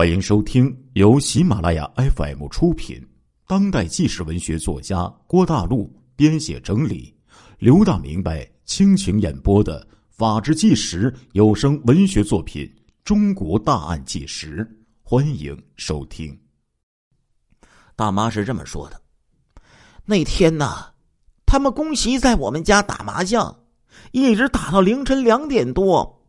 欢迎收听由喜马拉雅 FM 出品、当代纪实文学作家郭大陆编写整理、刘大明白倾情演播的《法制纪实》有声文学作品《中国大案纪实》，欢迎收听。大妈是这么说的：“那天呢，他们宫媳在我们家打麻将，一直打到凌晨两点多。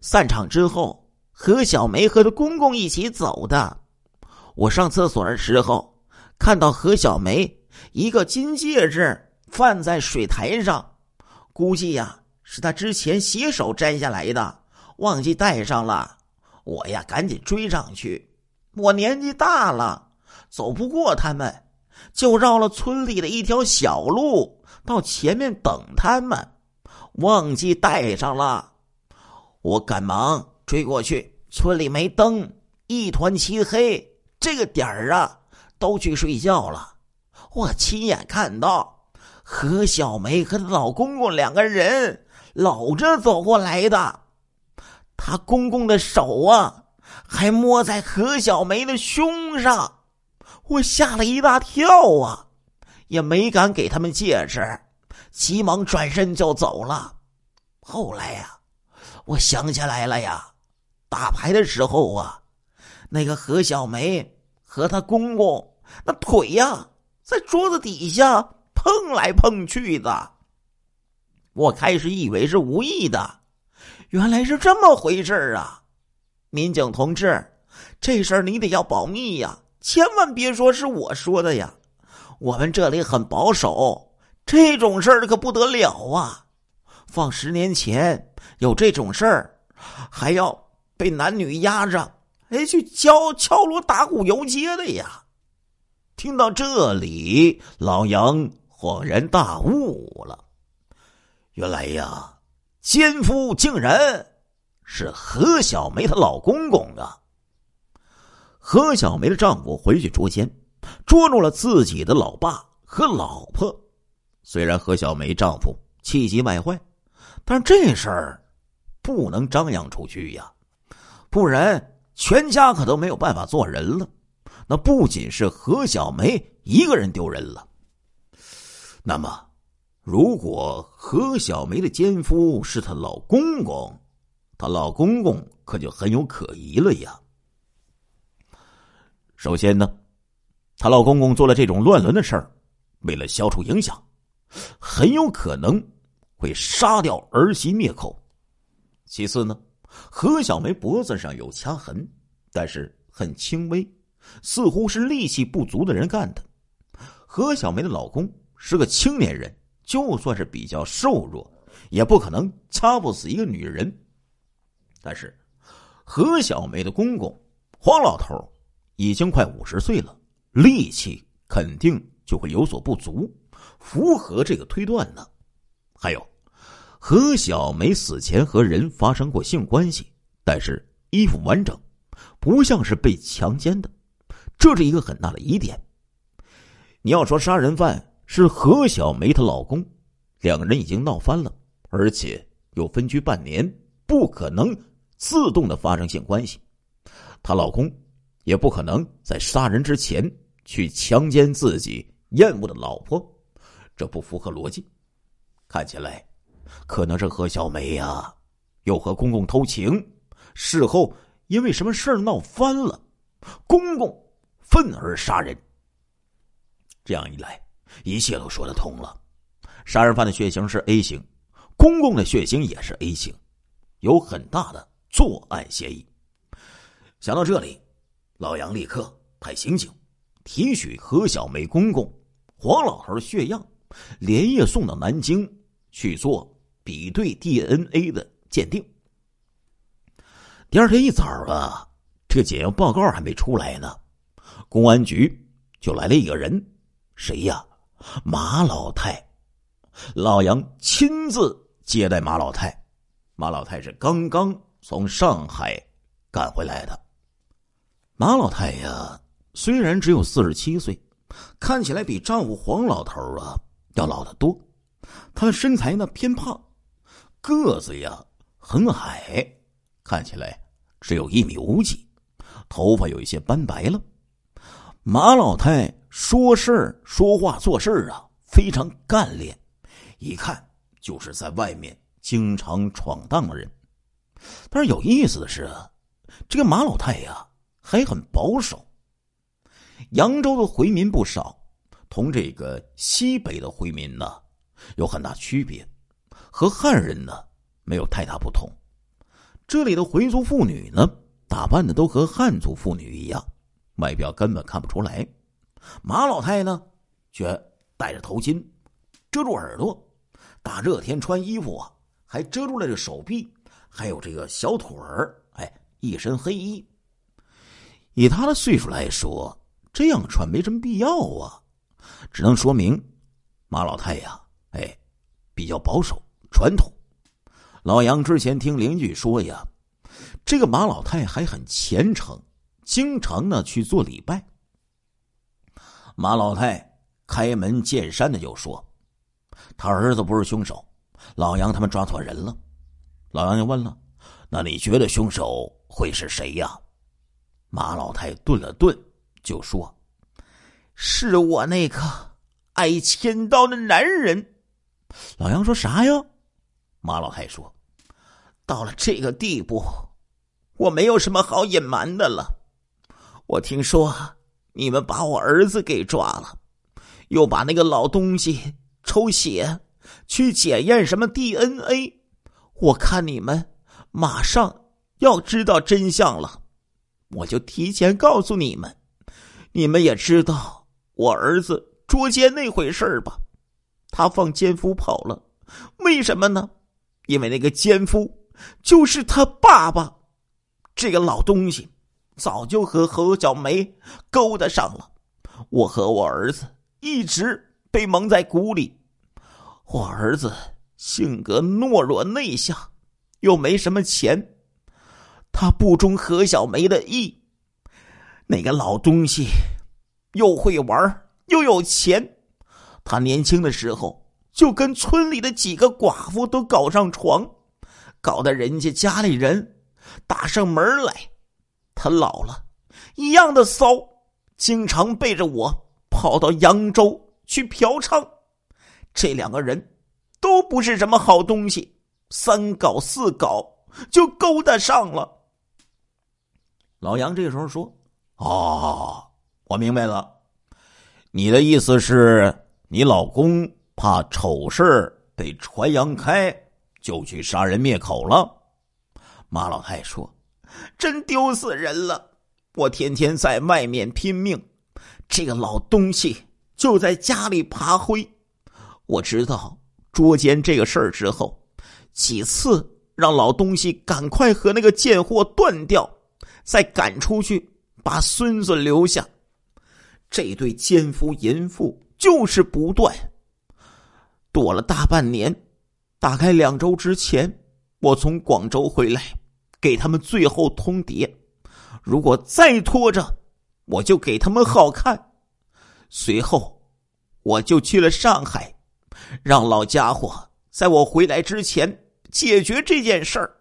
散场之后。”何小梅和她公公一起走的。我上厕所的时候，看到何小梅一个金戒指放在水台上，估计呀是她之前洗手摘下来的，忘记戴上了。我呀赶紧追上去，我年纪大了，走不过他们，就绕了村里的一条小路到前面等他们，忘记带上了。我赶忙。追过去，村里没灯，一团漆黑。这个点儿啊，都去睡觉了。我亲眼看到何小梅和她老公公两个人搂着走过来的，她公公的手啊，还摸在何小梅的胸上。我吓了一大跳啊，也没敢给他们戒指，急忙转身就走了。后来呀，我想起来了呀。打牌的时候啊，那个何小梅和她公公那腿呀，在桌子底下碰来碰去的。我开始以为是无意的，原来是这么回事啊！民警同志，这事儿你得要保密呀，千万别说是我说的呀。我们这里很保守，这种事儿可不得了啊！放十年前有这种事儿，还要。被男女压着，哎，去敲敲锣打鼓游街的呀！听到这里，老杨恍然大悟了，原来呀，奸夫竟然是何小梅她老公公啊！何小梅的丈夫回去捉奸，捉住了自己的老爸和老婆。虽然何小梅丈夫气急败坏，但这事儿不能张扬出去呀。不然，全家可都没有办法做人了。那不仅是何小梅一个人丢人了。那么，如果何小梅的奸夫是她老公公，她老公公可就很有可疑了呀。首先呢，她老公公做了这种乱伦的事儿，为了消除影响，很有可能会杀掉儿媳灭口。其次呢。何小梅脖子上有掐痕，但是很轻微，似乎是力气不足的人干的。何小梅的老公是个青年人，就算是比较瘦弱，也不可能掐不死一个女人。但是，何小梅的公公黄老头已经快五十岁了，力气肯定就会有所不足，符合这个推断呢。还有。何小梅死前和人发生过性关系，但是衣服完整，不像是被强奸的，这是一个很大的疑点。你要说杀人犯是何小梅她老公，两个人已经闹翻了，而且又分居半年，不可能自动的发生性关系。她老公也不可能在杀人之前去强奸自己厌恶的老婆，这不符合逻辑。看起来。可能是何小梅呀，又和公公偷情，事后因为什么事儿闹翻了，公公愤而杀人。这样一来，一切都说得通了。杀人犯的血型是 A 型，公公的血型也是 A 型，有很大的作案嫌疑。想到这里，老杨立刻派刑警提取何小梅公公黄老头的血样，连夜送到南京去做。比对 DNA 的鉴定。第二天一早啊，这个检验报告还没出来呢，公安局就来了一个人，谁呀？马老太。老杨亲自接待马老太。马老太是刚刚从上海赶回来的。马老太呀，虽然只有四十七岁，看起来比丈夫黄老头啊要老得多。她的身材呢偏胖。个子呀很矮，看起来只有一米五几，头发有一些斑白了。马老太说事儿、说话、做事儿啊，非常干练，一看就是在外面经常闯荡的人。但是有意思的是啊，这个马老太呀还很保守。扬州的回民不少，同这个西北的回民呢有很大区别，和汉人呢没有太大不同。这里的回族妇女呢，打扮的都和汉族妇女一样，外表根本看不出来。马老太呢，却戴着头巾，遮住耳朵，大热天穿衣服啊，还遮住了这手臂，还有这个小腿儿，哎，一身黑衣。以他的岁数来说，这样穿没什么必要啊，只能说明马老太呀，哎，比较保守传统。老杨之前听邻居说呀，这个马老太还很虔诚，经常呢去做礼拜。马老太开门见山的就说：“他儿子不是凶手，老杨他们抓错人了。”老杨就问了：“那你觉得凶手会是谁呀？”马老太顿了顿。就说：“是我那个爱千刀的男人。”老杨说啥呀？马老太说：“到了这个地步，我没有什么好隐瞒的了。我听说你们把我儿子给抓了，又把那个老东西抽血去检验什么 DNA。我看你们马上要知道真相了，我就提前告诉你们。”你们也知道我儿子捉奸那回事吧？他放奸夫跑了，为什么呢？因为那个奸夫就是他爸爸，这个老东西早就和何小梅勾搭上了。我和我儿子一直被蒙在鼓里。我儿子性格懦弱内向，又没什么钱，他不中何小梅的意。那个老东西，又会玩又有钱。他年轻的时候就跟村里的几个寡妇都搞上床，搞得人家家里人打上门来。他老了，一样的骚，经常背着我跑到扬州去嫖娼。这两个人都不是什么好东西，三搞四搞就勾搭上了。老杨这时候说。哦，我明白了，你的意思是你老公怕丑事被传扬开，就去杀人灭口了。马老太说：“真丢死人了！我天天在外面拼命，这个老东西就在家里爬灰。我知道捉奸这个事儿之后，几次让老东西赶快和那个贱货断掉，再赶出去。”把孙子留下，这对奸夫淫妇就是不断。躲了大半年，大概两周之前，我从广州回来，给他们最后通牒：如果再拖着，我就给他们好看。随后，我就去了上海，让老家伙在我回来之前解决这件事儿。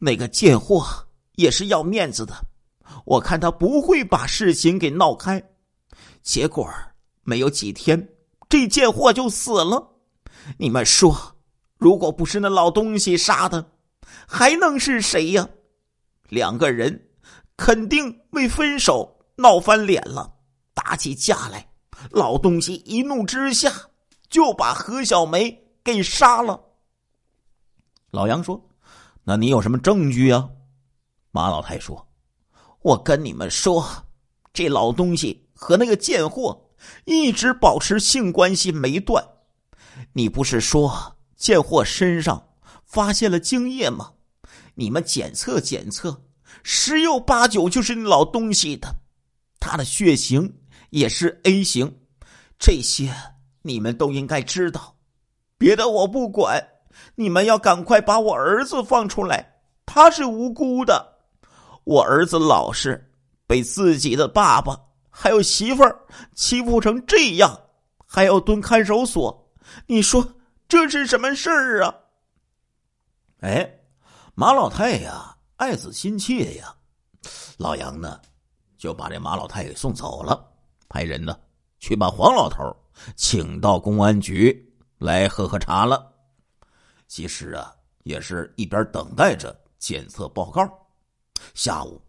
那个贱货也是要面子的。我看他不会把事情给闹开，结果没有几天，这贱货就死了。你们说，如果不是那老东西杀的，还能是谁呀？两个人肯定为分手闹翻脸了，打起架来。老东西一怒之下就把何小梅给杀了。老杨说：“那你有什么证据呀？”马老太说。我跟你们说，这老东西和那个贱货一直保持性关系没断。你不是说贱货身上发现了精液吗？你们检测检测，十有八九就是那老东西的。他的血型也是 A 型，这些你们都应该知道。别的我不管，你们要赶快把我儿子放出来，他是无辜的。我儿子老实被自己的爸爸还有媳妇儿欺负成这样，还要蹲看守所，你说这是什么事儿啊？哎，马老太呀，爱子心切呀。老杨呢，就把这马老太给送走了，派人呢去把黄老头请到公安局来喝喝茶了。其实啊，也是一边等待着检测报告。下午，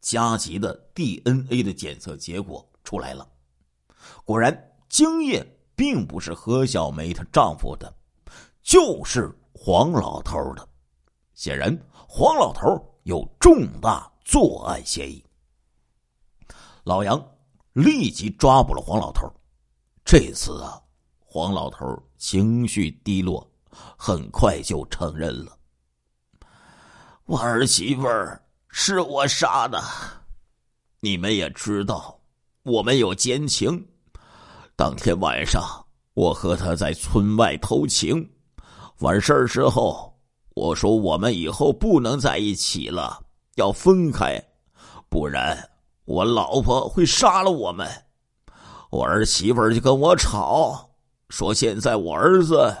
加急的 DNA 的检测结果出来了，果然精液并不是何小梅她丈夫的，就是黄老头的。显然，黄老头有重大。作案嫌疑，老杨立即抓捕了黄老头。这次啊，黄老头情绪低落，很快就承认了：“我儿媳妇儿是我杀的。你们也知道，我们有奸情。当天晚上，我和她在村外偷情，完事儿之后，我说我们以后不能在一起了。”要分开，不然我老婆会杀了我们。我儿媳妇就跟我吵，说现在我儿子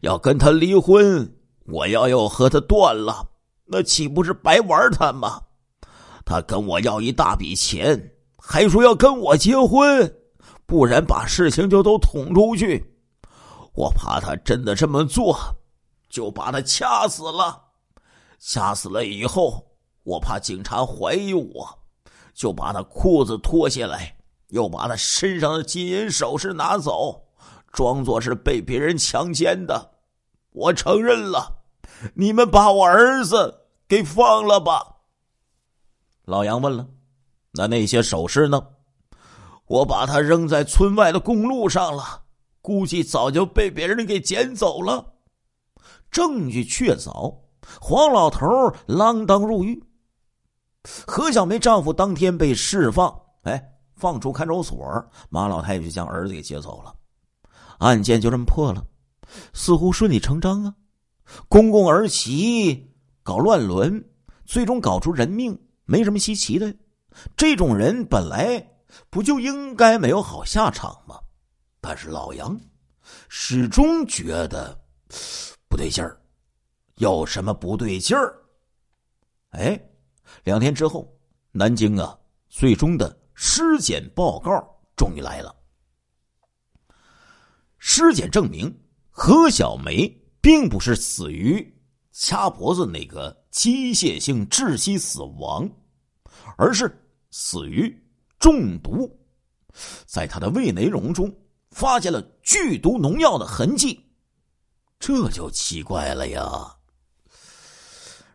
要跟他离婚，我要要和他断了，那岂不是白玩他吗？他跟我要一大笔钱，还说要跟我结婚，不然把事情就都捅出去。我怕他真的这么做，就把他掐死了。掐死了以后。我怕警察怀疑我，就把他裤子脱下来，又把他身上的金银首饰拿走，装作是被别人强奸的。我承认了，你们把我儿子给放了吧。老杨问了：“那那些首饰呢？”我把他扔在村外的公路上了，估计早就被别人给捡走了。证据确凿，黄老头锒铛入狱。何小梅丈夫当天被释放，哎，放出看守所，马老太就将儿子给接走了，案件就这么破了，似乎顺理成章啊。公公儿媳搞乱伦，最终搞出人命，没什么稀奇的。这种人本来不就应该没有好下场吗？但是老杨始终觉得不对劲儿，有什么不对劲儿？哎。两天之后，南京啊，最终的尸检报告终于来了。尸检证明，何小梅并不是死于掐脖子那个机械性窒息死亡，而是死于中毒。在他的胃内容中发现了剧毒农药的痕迹，这就奇怪了呀。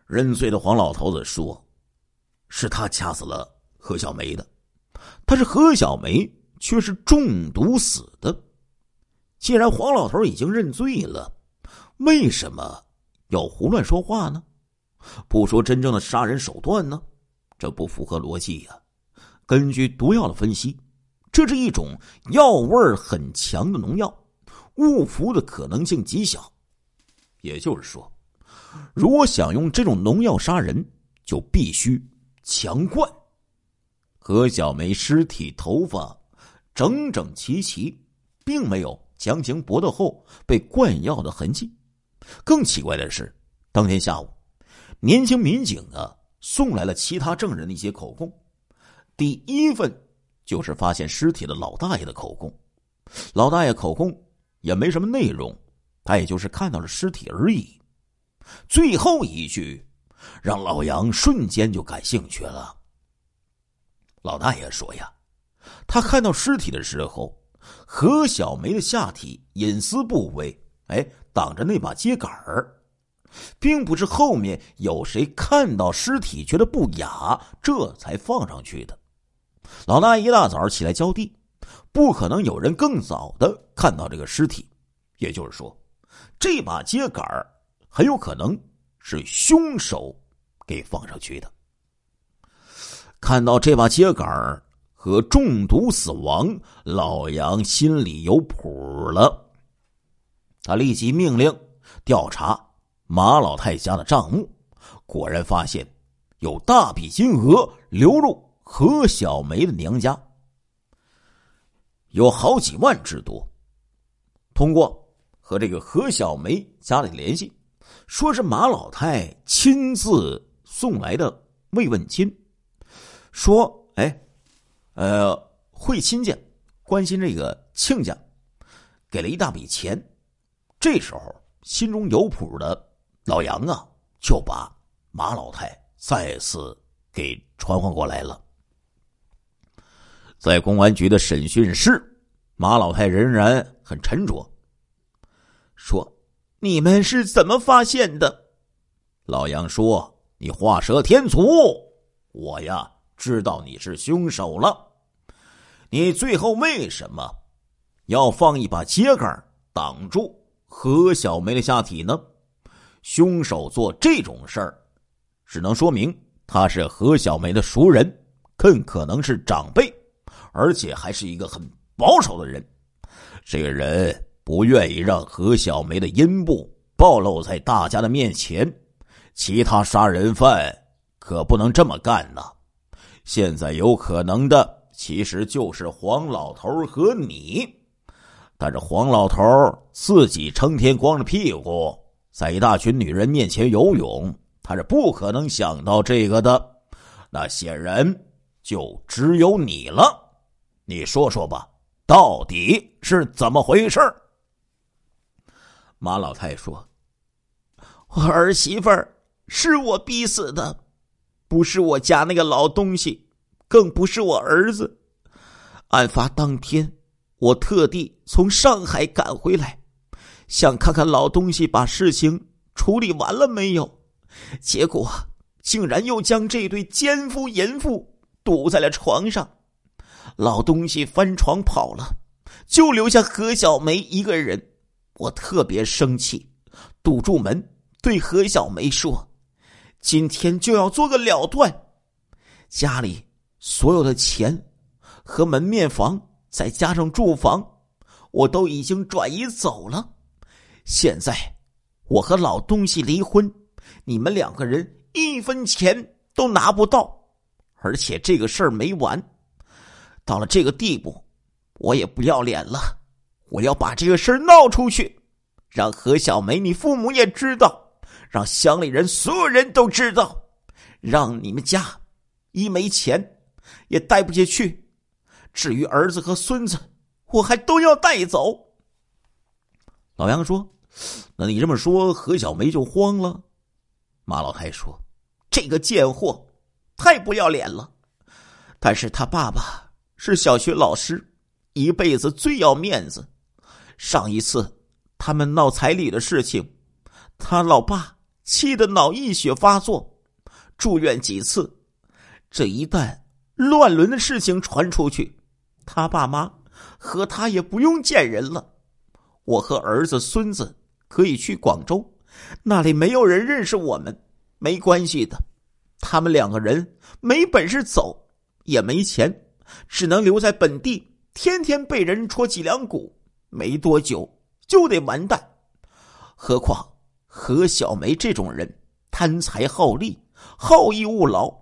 认罪的黄老头子说。是他掐死了何小梅的，但是何小梅却是中毒死的。既然黄老头已经认罪了，为什么要胡乱说话呢？不说真正的杀人手段呢？这不符合逻辑呀！根据毒药的分析，这是一种药味很强的农药，误服的可能性极小。也就是说，如果想用这种农药杀人，就必须。强灌，何小梅尸体头发整整齐齐，并没有强行搏斗后被灌药的痕迹。更奇怪的是，当天下午，年轻民警啊送来了其他证人的一些口供。第一份就是发现尸体的老大爷的口供，老大爷口供也没什么内容，他也就是看到了尸体而已。最后一句。让老杨瞬间就感兴趣了。老大爷说呀，他看到尸体的时候，何小梅的下体隐私部位，哎，挡着那把秸秆儿，并不是后面有谁看到尸体觉得不雅，这才放上去的。老大一大早起来浇地，不可能有人更早的看到这个尸体，也就是说，这把秸秆很有可能。是凶手给放上去的。看到这把秸秆和中毒死亡，老杨心里有谱了。他立即命令调查马老太家的账目，果然发现有大笔金额流入何小梅的娘家，有好几万之多。通过和这个何小梅家里联系。说是马老太亲自送来的慰问金，说：“哎，呃，会亲家关心这个亲家，给了一大笔钱。”这时候，心中有谱的老杨啊，就把马老太再次给传唤过来了。在公安局的审讯室，马老太仍然很沉着，说：“你们是怎么发现的？”老杨说：“你画蛇添足，我呀知道你是凶手了。你最后为什么要放一把秸秆挡住何小梅的下体呢？凶手做这种事儿，只能说明他是何小梅的熟人，更可能是长辈。”而且还是一个很保守的人，这个人不愿意让何小梅的阴部暴露在大家的面前。其他杀人犯可不能这么干呐！现在有可能的其实就是黄老头和你，但是黄老头自己成天光着屁股在一大群女人面前游泳，他是不可能想到这个的。那显然就只有你了。你说说吧，到底是怎么回事？马老太说：“我儿媳妇是我逼死的，不是我家那个老东西，更不是我儿子。案发当天，我特地从上海赶回来，想看看老东西把事情处理完了没有，结果竟然又将这对奸夫淫妇堵在了床上。”老东西翻床跑了，就留下何小梅一个人。我特别生气，堵住门，对何小梅说：“今天就要做个了断。家里所有的钱和门面房，再加上住房，我都已经转移走了。现在我和老东西离婚，你们两个人一分钱都拿不到。而且这个事儿没完。”到了这个地步，我也不要脸了。我要把这个事闹出去，让何小梅你父母也知道，让乡里人所有人都知道，让你们家一没钱也带不下去。至于儿子和孙子，我还都要带走。老杨说：“那你这么说，何小梅就慌了。”马老太说：“这个贱货太不要脸了，但是他爸爸。”是小学老师，一辈子最要面子。上一次他们闹彩礼的事情，他老爸气得脑溢血发作，住院几次。这一旦乱伦的事情传出去，他爸妈和他也不用见人了。我和儿子、孙子可以去广州，那里没有人认识我们，没关系的。他们两个人没本事走，也没钱。只能留在本地，天天被人戳脊梁骨，没多久就得完蛋。何况何小梅这种人贪财好利、好逸恶劳，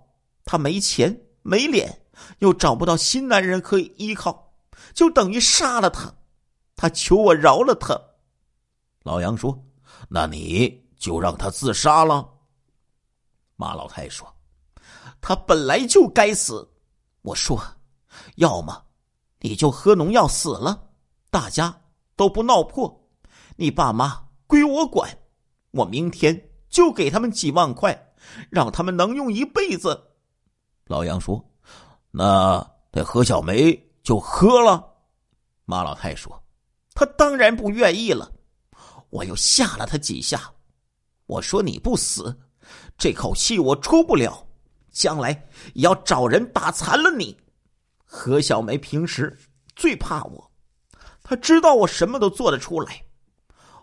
她没钱没脸，又找不到新男人可以依靠，就等于杀了她。她求我饶了她。老杨说：“那你就让他自杀了。”马老太说：“他本来就该死。”我说。要么你就喝农药死了，大家都不闹破，你爸妈归我管，我明天就给他们几万块，让他们能用一辈子。老杨说：“那这何小梅就喝了。”马老太说：“他当然不愿意了。”我又吓了他几下，我说：“你不死，这口气我出不了，将来也要找人打残了你。”何小梅平时最怕我，她知道我什么都做得出来。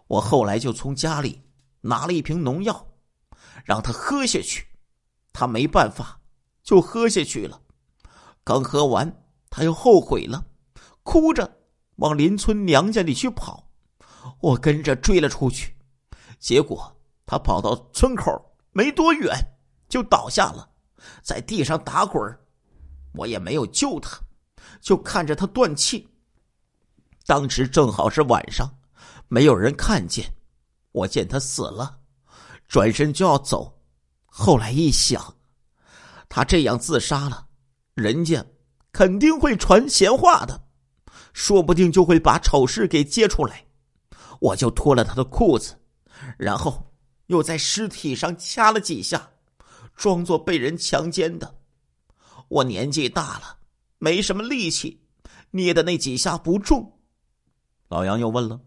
我后来就从家里拿了一瓶农药，让她喝下去。她没办法，就喝下去了。刚喝完，她又后悔了，哭着往邻村娘家里去跑。我跟着追了出去，结果她跑到村口没多远就倒下了，在地上打滚。我也没有救他，就看着他断气。当时正好是晚上，没有人看见。我见他死了，转身就要走。后来一想，他这样自杀了，人家肯定会传闲话的，说不定就会把丑事给揭出来。我就脱了他的裤子，然后又在尸体上掐了几下，装作被人强奸的。我年纪大了，没什么力气，捏的那几下不重。老杨又问了：“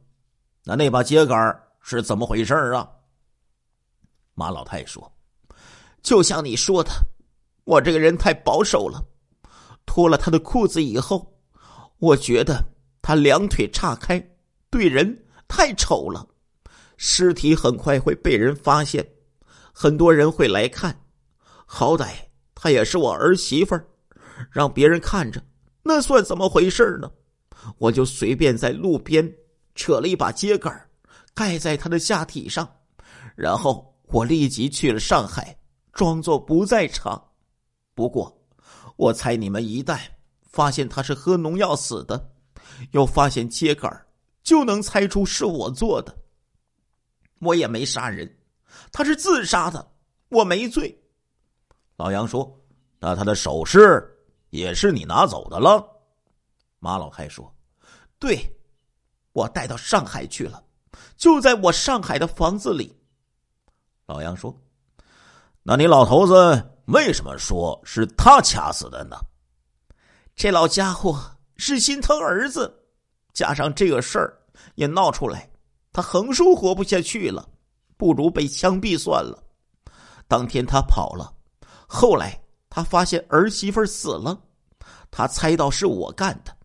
那那把秸秆是怎么回事啊？”马老太说：“就像你说的，我这个人太保守了。脱了他的裤子以后，我觉得他两腿岔开，对人太丑了。尸体很快会被人发现，很多人会来看。好歹她也是我儿媳妇儿，让别人看着，那算怎么回事呢？我就随便在路边扯了一把秸秆盖在她的下体上，然后。”我立即去了上海，装作不在场。不过，我猜你们一旦发现他是喝农药死的，又发现秸秆就能猜出是我做的。我也没杀人，他是自杀的，我没罪。老杨说：“那他的首饰也是你拿走的了？”马老太说：“对，我带到上海去了，就在我上海的房子里。”老杨说：“那你老头子为什么说是他掐死的呢？这老家伙是心疼儿子，加上这个事儿也闹出来，他横竖活不下去了，不如被枪毙算了。当天他跑了，后来他发现儿媳妇死了，他猜到是我干的，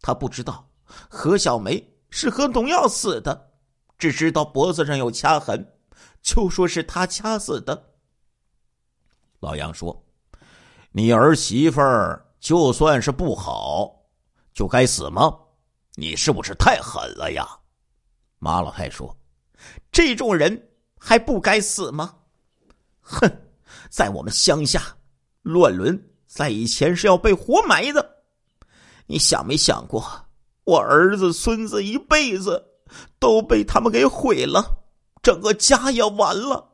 他不知道何小梅是喝农药死的，只知道脖子上有掐痕。”就说是他掐死的。老杨说：“你儿媳妇就算是不好，就该死吗？你是不是太狠了呀？”马老太说：“这种人还不该死吗？哼，在我们乡下，乱伦在以前是要被活埋的。你想没想过，我儿子孙子一辈子都被他们给毁了？”整个家也完了。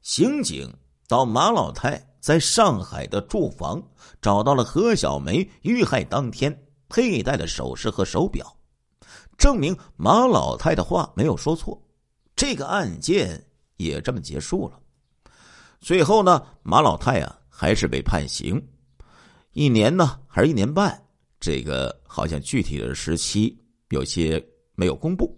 刑警到马老太在上海的住房，找到了何小梅遇害当天佩戴的首饰和手表，证明马老太的话没有说错。这个案件也这么结束了。最后呢，马老太啊还是被判刑，一年呢还是一年半？这个好像具体的时期有些没有公布。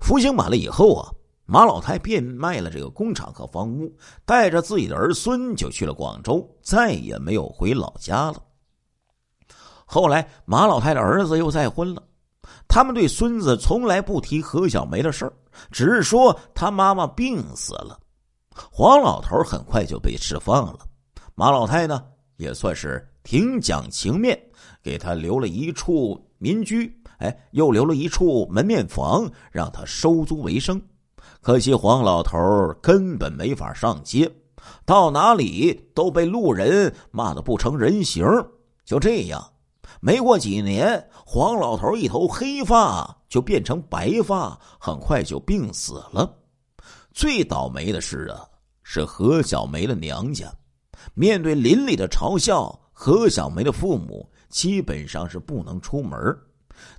服刑满了以后啊。马老太变卖了这个工厂和房屋，带着自己的儿孙就去了广州，再也没有回老家了。后来，马老太的儿子又再婚了，他们对孙子从来不提何小梅的事儿，只是说他妈妈病死了。黄老头很快就被释放了，马老太呢也算是挺讲情面，给他留了一处民居，哎，又留了一处门面房，让他收租为生。可惜黄老头根本没法上街，到哪里都被路人骂得不成人形。就这样，没过几年，黄老头一头黑发就变成白发，很快就病死了。最倒霉的是啊，是何小梅的娘家，面对邻里的嘲笑，何小梅的父母基本上是不能出门。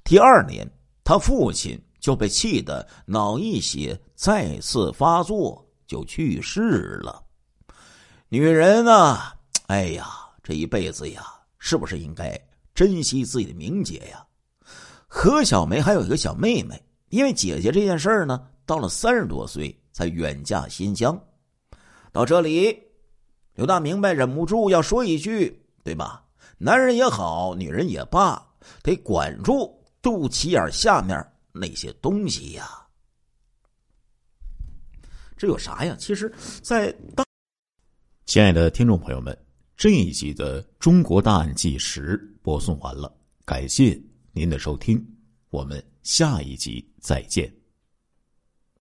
第二年，他父亲。就被气得脑溢血，再次发作就去世了。女人啊，哎呀，这一辈子呀，是不是应该珍惜自己的名节呀？何小梅还有一个小妹妹，因为姐姐这件事呢，到了三十多岁才远嫁新疆。到这里，刘大明白忍不住要说一句，对吧？男人也好，女人也罢，得管住肚脐眼下面。那些东西呀，这有啥呀？其实，在当，亲爱的听众朋友们，这一集的《中国大案纪实》播送完了，感谢您的收听，我们下一集再见。